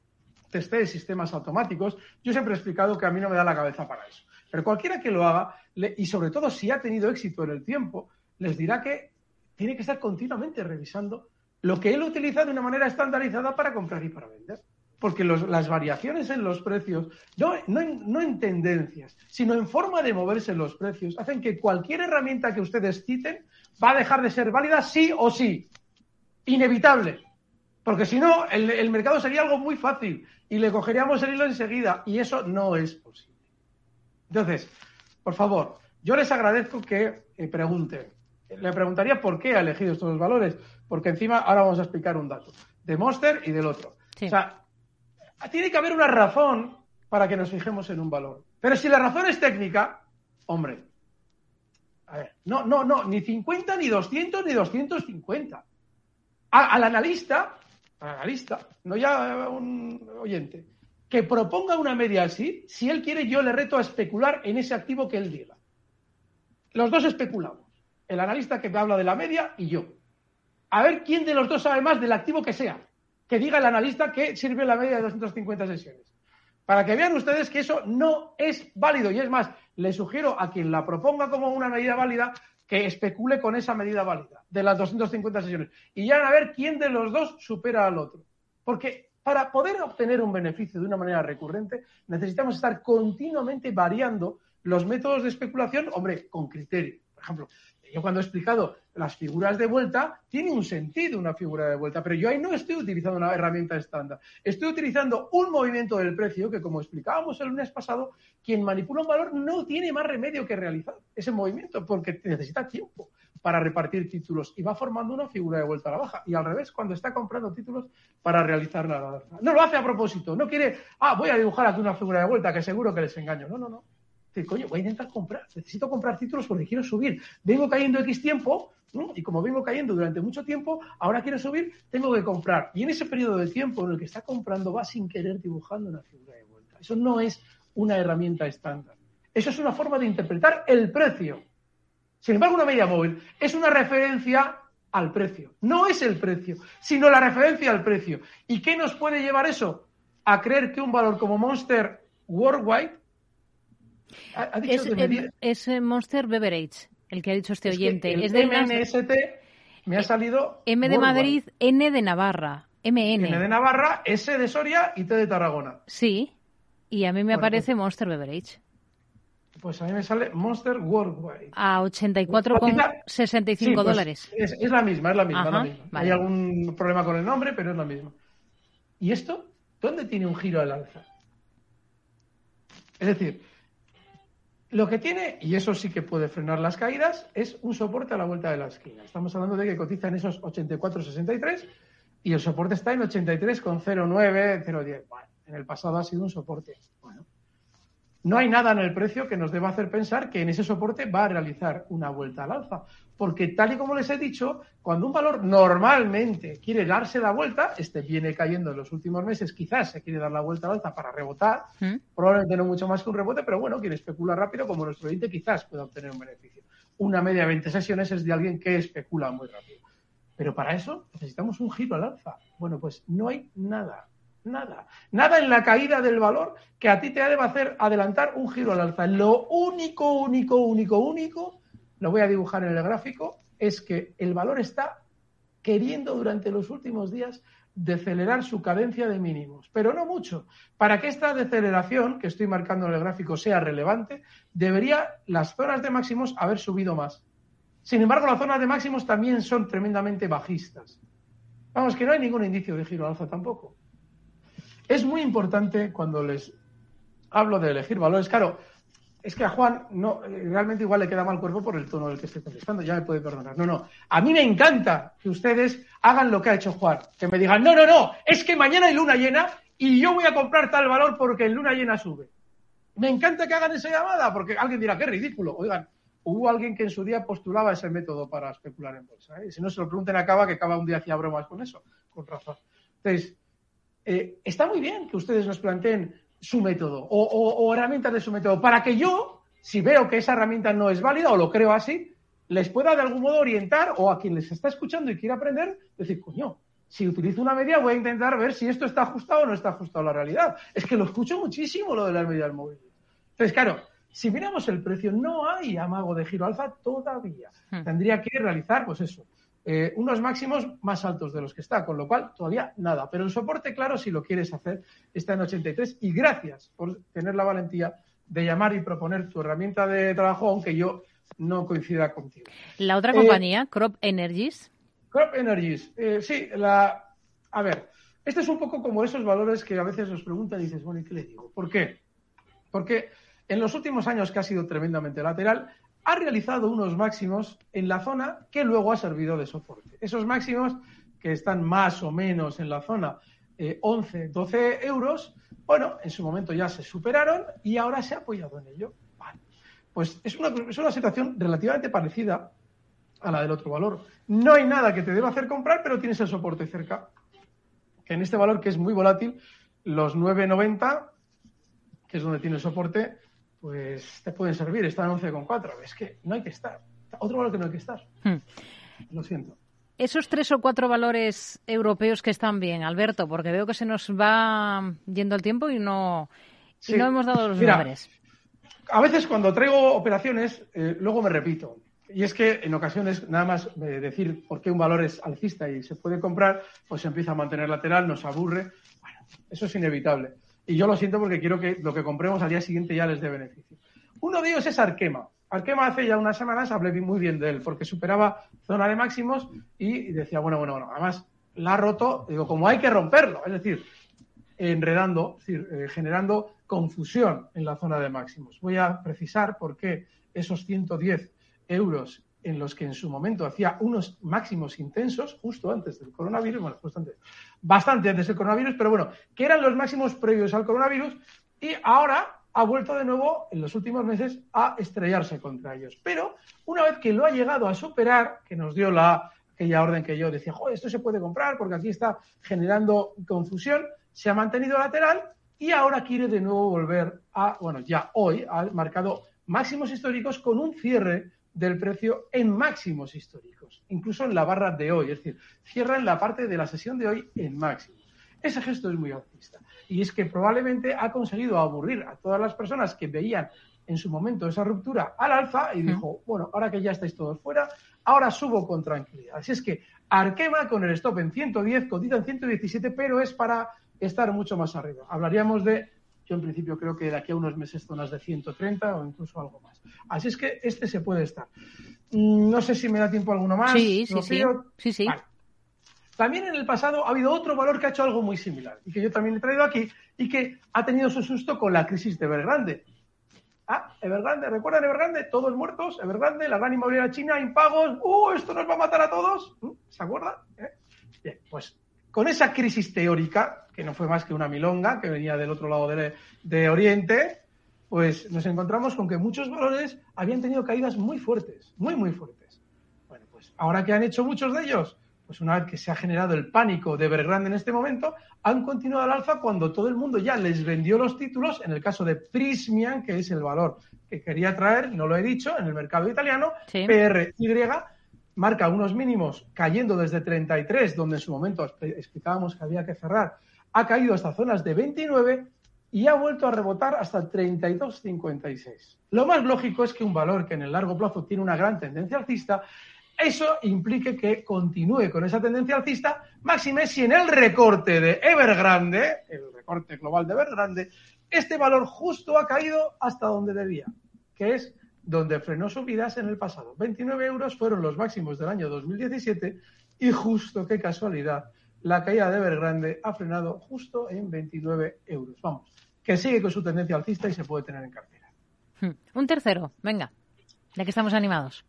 testee sistemas automáticos, yo siempre he explicado que a mí no me da la cabeza para eso. Pero cualquiera que lo haga, y sobre todo si ha tenido éxito en el tiempo, les dirá que tiene que estar continuamente revisando lo que él utiliza de una manera estandarizada para comprar y para vender. Porque las variaciones en los precios, no, no, en tendencias, sino en forma de moverse los precios, hacen que cualquier herramienta que ustedes citen va a dejar de ser válida sí o sí. Inevitable. Porque si no, el, el mercado sería algo muy fácil y le cogeríamos el hilo enseguida y eso no es posible. Entonces, por favor, yo les agradezco que eh, pregunten. Le preguntaría por qué ha elegido estos valores, porque encima ahora vamos a explicar un dato de Monster y del otro. O sea, tiene que haber una razón para que nos fijemos en un valor. Pero si la razón es técnica, hombre, a ver, no, no, no, ni 50, ni 200, ni 250. al analista, al analista, no ya un oyente, que proponga una media así, si él quiere, yo le reto a especular en ese activo que él diga. Los dos especulamos. El analista que me habla de la media y yo. A ver quién de los dos sabe más del activo que sea que diga el analista que sirve la media de 250 sesiones. Para que vean ustedes que eso no es válido. Y es más, le sugiero a quien la proponga como una medida válida que especule con esa medida válida de las 250 sesiones. Y ya a ver quién de los dos supera al otro. Porque para poder obtener un beneficio de una manera recurrente, necesitamos estar continuamente variando los métodos de especulación, hombre, con criterio. Ejemplo, yo cuando he explicado las figuras de vuelta, tiene un sentido una figura de vuelta, pero yo ahí no estoy utilizando una herramienta estándar. Estoy utilizando un movimiento del precio que, como explicábamos el lunes pasado, quien manipula un valor no tiene más remedio que realizar ese movimiento porque necesita tiempo para repartir títulos y va formando una figura de vuelta a la baja. Y al revés, cuando está comprando títulos para realizar la baja. No lo hace a propósito, no quiere, ah, voy a dibujar aquí una figura de vuelta que seguro que les engaño. No, no, no coño, voy a intentar comprar, necesito comprar títulos porque quiero subir. Vengo cayendo X tiempo, y como vengo cayendo durante mucho tiempo, ahora quiero subir, tengo que comprar. Y en ese periodo de tiempo en el que está comprando va sin querer dibujando una figura de vuelta. Eso no es una herramienta estándar. Eso es una forma de interpretar el precio. Sin embargo, una media móvil es una referencia al precio. No es el precio, sino la referencia al precio. ¿Y qué nos puede llevar eso? A creer que un valor como Monster Worldwide es, Monster Beverage, el que ha dicho este oyente. Es, de MNST me ha salido. M de Madrid, N de Navarra. MN. N de Navarra, S de Soria y T de Tarragona. Sí. Y a mí me aparece pues- Monster Beverage. Pues a mí me sale Monster Worldwide. A 84,65 dólares. Es, la misma, es la misma. Hay algún problema con el nombre, pero es la misma. ¿Y esto? ¿Dónde tiene un giro al alza? Es decir, lo que tiene, y eso sí que puede frenar las caídas, es un soporte a la vuelta de la esquina. Estamos hablando de que cotiza en esos 84,63 y el soporte está en 83,09, 0,10. Bueno, en el pasado ha sido un soporte. Bueno, no hay nada en el precio que nos deba hacer pensar que en ese soporte va a realizar una vuelta al alza. Porque tal y como les he dicho, cuando un valor normalmente quiere darse la vuelta, este viene cayendo en los últimos meses, quizás se quiere dar la vuelta al alza para rebotar, ¿Mm? probablemente no mucho más que un rebote, pero bueno, quien especula rápido, como nuestro oyente, quizás pueda obtener un beneficio. Una media de 20 sesiones es de alguien que especula muy rápido. Pero para eso necesitamos un giro al alza. Bueno, pues no hay nada Nada. Nada en la caída del valor que a ti te deba hacer adelantar un giro al alza. Lo único, único, único, único, lo voy a dibujar en el gráfico, es que el valor está queriendo durante los últimos días decelerar su cadencia de mínimos, pero no mucho. Para que esta deceleración que estoy marcando en el gráfico sea relevante, debería las zonas de máximos haber subido más. Sin embargo, las zonas de máximos también son tremendamente bajistas. Vamos, que no hay ningún indicio de giro al alza tampoco. Es muy importante cuando les hablo de elegir valores. Claro, es que a Juan no, realmente igual le queda mal cuerpo por el tono del que estoy contestando, ya me puede perdonar. No, no. A mí me encanta que ustedes hagan lo que ha hecho Juan, que me digan, no, no, no, es que mañana hay luna llena y yo voy a comprar tal valor porque en luna llena sube. Me encanta que hagan esa llamada, porque alguien dirá, qué ridículo. Oigan, hubo alguien que en su día postulaba ese método para especular en bolsa. ¿eh? Si no se lo pregunten a Cava, que Cava un día hacía bromas con eso, con razón. Entonces, eh, está muy bien que ustedes nos planteen su método o, herramientas de su método para que yo, si veo que esa herramienta no es válida o lo creo así, les pueda de algún modo orientar o a quien les está escuchando y quiera aprender, decir, coño, si utilizo una media voy a intentar ver si esto está ajustado o no está ajustado a la realidad. Es que lo escucho muchísimo lo de las medidas móviles. Entonces, claro, si miramos el precio, no hay amago de giro alfa todavía. Hmm. Tendría que realizar, pues eso, eh, unos máximos más altos de los que está, con lo cual todavía nada. Pero el soporte, claro, si lo quieres hacer, está en 83 y gracias por tener la valentía de llamar y proponer tu herramienta de trabajo, aunque yo no coincida contigo. La otra compañía, Crop Energies. Crop Energies, sí, la... A ver, este es un poco como esos valores que a veces nos preguntan y dices, bueno, ¿y qué le digo? ¿Por qué? Porque en los últimos años, que ha sido tremendamente lateral, ha realizado unos máximos en la zona que luego ha servido de soporte. Esos máximos que están más o menos en la zona 11, eh, 12 euros, bueno, en su momento ya se superaron y ahora se ha apoyado en ello. Pues es una, es una situación relativamente parecida a la del otro valor. No hay nada que te deba hacer comprar, pero tienes el soporte cerca. Que en este valor que es muy volátil, los 9.90, que es donde tiene soporte, pues te pueden servir, está en 11,4. Es que no hay que estar. Otro valor que no hay que estar. Hmm. Lo siento. Esos tres o cuatro valores europeos que están bien, Alberto, porque veo que se nos va yendo el tiempo y no, no hemos dado los nombres. A veces cuando traigo operaciones, eh, luego me repito. Y es que en ocasiones, nada más eh, decir por qué un valor es alcista y se puede comprar, pues se empieza a mantener lateral, nos aburre. Bueno, eso es inevitable. Y yo lo siento porque quiero que lo que compremos al día siguiente ya les dé beneficio. Uno de ellos es Arkema. Arkema hace ya unas semanas hablé muy bien de él porque superaba zona de máximos y decía, bueno, bueno, bueno, además la ha roto, digo, como hay que romperlo, es decir, enredando, eh, generando confusión en la zona de máximos. Voy a precisar por qué esos 110 euros en los que en su momento hacía unos máximos intensos, justo antes del coronavirus, bueno, justo antes, bastante antes del coronavirus, pero bueno, que eran los máximos previos al coronavirus y ahora ha vuelto de nuevo en los últimos meses a estrellarse contra ellos. Pero una vez que lo ha llegado a superar, que nos dio la aquella orden que yo decía, esto se puede comprar porque aquí está generando confusión, se ha mantenido lateral y ahora quiere de nuevo volver a, bueno, ya hoy ha marcado máximos históricos con un cierre del precio en máximos históricos, incluso en la barra de hoy, es decir, cierra en la parte de la sesión de hoy en máximo. Ese gesto es muy alcista y es que probablemente ha conseguido aburrir a todas las personas que veían en su momento esa ruptura al alza y dijo, bueno, ahora que ya estáis todos fuera, ahora subo con tranquilidad. Así es que Arquema con el stop en 110, cotiza en 117, pero es para estar mucho más arriba. Hablaríamos de yo en principio creo que de aquí a unos meses zonas de 130 o incluso algo más. Así es que este se puede estar. Mm, no sé si me da tiempo alguno más. Sí, sí, sí. sí, sí. También en el pasado ha habido otro valor que ha hecho algo muy similar y que yo también he traído aquí y que ha tenido su susto con la crisis de Evergrande. Ah, Evergrande, ¿recuerdan Evergrande? Todos muertos, Evergrande, la gran inmobiliaria china, impagos, ¡uh! Esto nos va a matar a todos. ¿Mm? ¿Se acuerdan? ¿Eh? Bien, pues con esa crisis teórica, que no fue más que una milonga que venía del otro lado de, Oriente, pues nos encontramos con que muchos valores habían tenido caídas muy fuertes, muy, muy fuertes. Bueno, pues ahora que han hecho muchos de ellos, pues una vez que se ha generado el pánico de Evergrande en este momento, han continuado al alza cuando todo el mundo ya les vendió los títulos, en el caso de Prismian, que es el valor que quería traer, no lo he dicho, en el mercado italiano, PRY, marca unos mínimos cayendo desde 33, donde en su momento explicábamos que había que cerrar, ha caído hasta zonas de 29 y ha vuelto a rebotar hasta 32,56. Lo más lógico es que un valor que en el largo plazo tiene una gran tendencia alcista, eso implique que continúe con esa tendencia alcista, máxime si en el recorte de Evergrande, el recorte global de Evergrande, este valor justo ha caído hasta donde debía, que es donde frenó subidas en el pasado. 29 euros fueron los máximos del año 2017 y justo, qué casualidad, la caída de Evergrande ha frenado justo en 29 euros. Vamos, que sigue con su tendencia alcista y se puede tener en cartera. Hmm. Un tercero, venga, ya que estamos animados.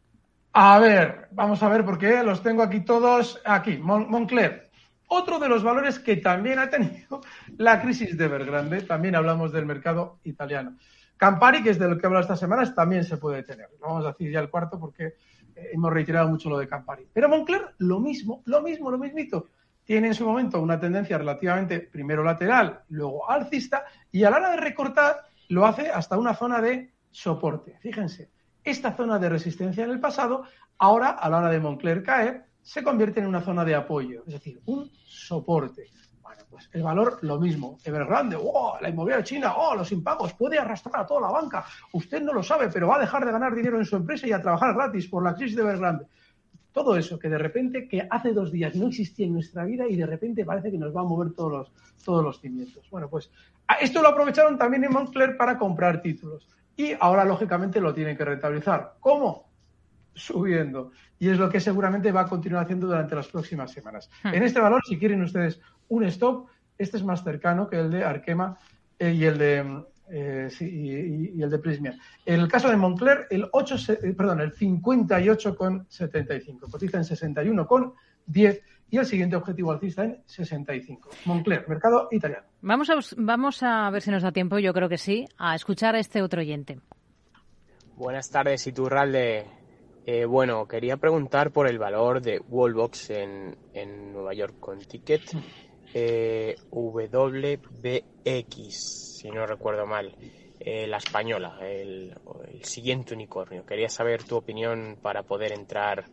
A ver, vamos a ver por qué los tengo aquí todos. Aquí, Moncler. Otro de los valores que también ha tenido la crisis de Evergrande, también hablamos del mercado italiano. Campari, que es de lo que he hablado estas semanas, también se puede tener. vamos a decir ya el cuarto porque eh, hemos reiterado mucho lo de Campari. Pero Moncler, lo mismo, lo mismo, lo mismito. Tiene en su momento una tendencia relativamente primero lateral, luego alcista, y a la hora de recortar lo hace hasta una zona de soporte. Fíjense, esta zona de resistencia en el pasado, ahora a la hora de Moncler caer, se convierte en una zona de apoyo, es decir, un soporte. Pues el valor lo mismo. Evergrande, oh, la inmobiliaria china, oh, los impagos, puede arrastrar a toda la banca. Usted no lo sabe, pero va a dejar de ganar dinero en su empresa y a trabajar gratis por la crisis de Evergrande. todo eso que de repente, que hace dos días no existía en nuestra vida y de repente parece que nos va a mover todos los, todos los cimientos. Bueno, pues esto lo aprovecharon también en Montclair para comprar títulos y ahora lógicamente lo tienen que rentabilizar. ¿Cómo? Subiendo. Y es lo que seguramente va a continuar haciendo durante las próximas semanas. Hmm. En este valor, si quieren ustedes un stop, este es más cercano que el de Arkema eh, y el de eh, y, el de Prismia. En el caso de Montclair, el 8, eh, perdón, el 58,75. Cotiza en 61,10 y el siguiente objetivo alcista en 65. Montclair, mercado italiano. Vamos a, vamos a ver si nos da tiempo, yo creo que sí, a escuchar a este otro oyente. Buenas tardes, Iturralde. Eh, bueno, quería preguntar por el valor de Wallbox en, en Nueva York con ticket eh, WBX si no recuerdo mal, eh, la española, el, siguiente unicornio. Quería saber tu opinión para poder entrar.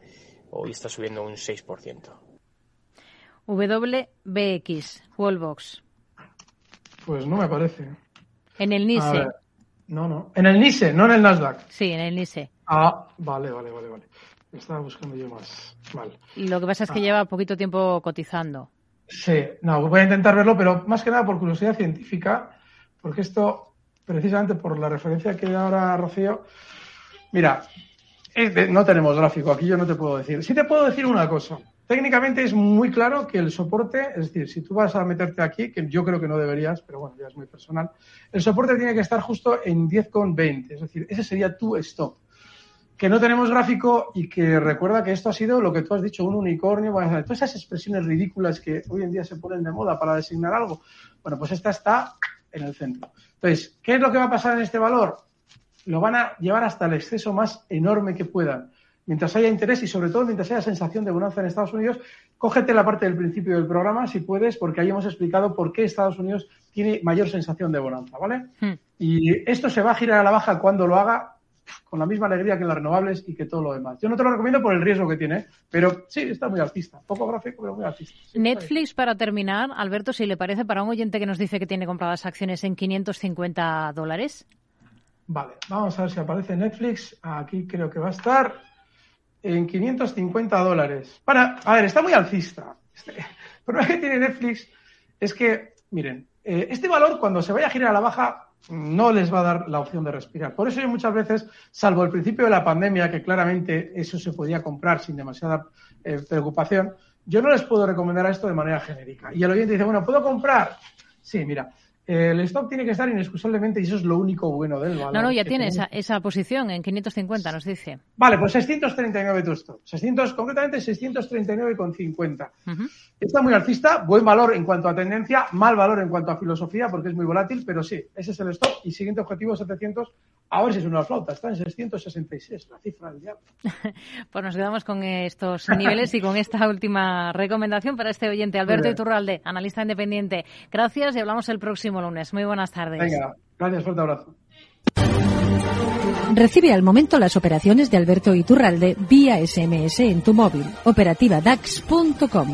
Hoy está subiendo un 6%. WBX, Wallbox. Pues no me parece. En el NISE. No, no. En el NISE, no en el Nasdaq. Sí, en el NISE. Ah, vale, vale, vale, vale. Estaba buscando yo más. Vale. Lo que pasa es que ah. lleva poquito tiempo cotizando. Sí, no, voy a intentar verlo, pero más que nada por curiosidad científica, porque esto, precisamente por la referencia que ahora Rocío, mira, no tenemos gráfico, aquí yo no te puedo decir. Sí te puedo decir una cosa. Técnicamente es muy claro que el soporte, es decir, si tú vas a meterte aquí, que yo creo que no deberías, pero bueno, ya es muy personal, el soporte tiene que estar justo en 10,20, es decir, ese sería tu stop. Que no tenemos gráfico y que recuerda que esto ha sido lo que tú has dicho, un unicornio, bueno, todas esas expresiones ridículas que hoy en día se ponen de moda para designar algo. Bueno, pues esta está en el centro. Entonces, ¿qué es lo que va a pasar en este valor? Lo van a llevar hasta el exceso más enorme que puedan. Mientras haya interés y sobre todo mientras haya sensación de bonanza en Estados Unidos, cógete la parte del principio del programa si puedes, porque ahí hemos explicado por qué Estados Unidos tiene mayor sensación de bonanza, ¿vale? Hmm. Y esto se va a girar a la baja cuando lo haga con la misma alegría que las renovables y que todo lo demás. Yo no te lo recomiendo por el riesgo que tiene, pero sí, está muy artista. Poco gráfico, pero muy artista. Netflix, para terminar, Alberto, si le parece, para un oyente que nos dice que tiene compradas acciones en 550 dólares. Vale, vamos a ver si aparece Netflix. Aquí creo que va a estar en 550 dólares. Para, a ver, está muy alcista. Este, el problema que tiene Netflix es que, miren, eh, este valor cuando se vaya a girar a la baja no les va a dar la opción de respirar. Por eso yo muchas veces, salvo el principio de la pandemia, que claramente eso se podía comprar sin demasiada eh, preocupación, yo no les puedo recomendar esto de manera genérica. Y el oyente dice, bueno, ¿puedo comprar? Sí, mira, el stock tiene que estar inexcusablemente y eso es lo único bueno del valor. No, no, ya tiene esa, esa, posición en 550, nos dice. Vale, pues 639 tu stop. 600, concretamente 639,50. Está muy alcista, buen valor en cuanto a tendencia, mal valor en cuanto a filosofía porque es muy volátil, pero sí, ese es el stop y siguiente objetivo 700 a ver si es una flauta, está en 666, la cifra del diablo. pues nos quedamos con estos niveles y con esta última recomendación para este oyente, Alberto Iturralde, analista independiente. Gracias y hablamos el próximo lunes. Muy buenas tardes. Venga, gracias, fuerte abrazo. Recibe al momento las operaciones de Alberto Iturralde vía SMS en tu móvil. Operativa DAX.com.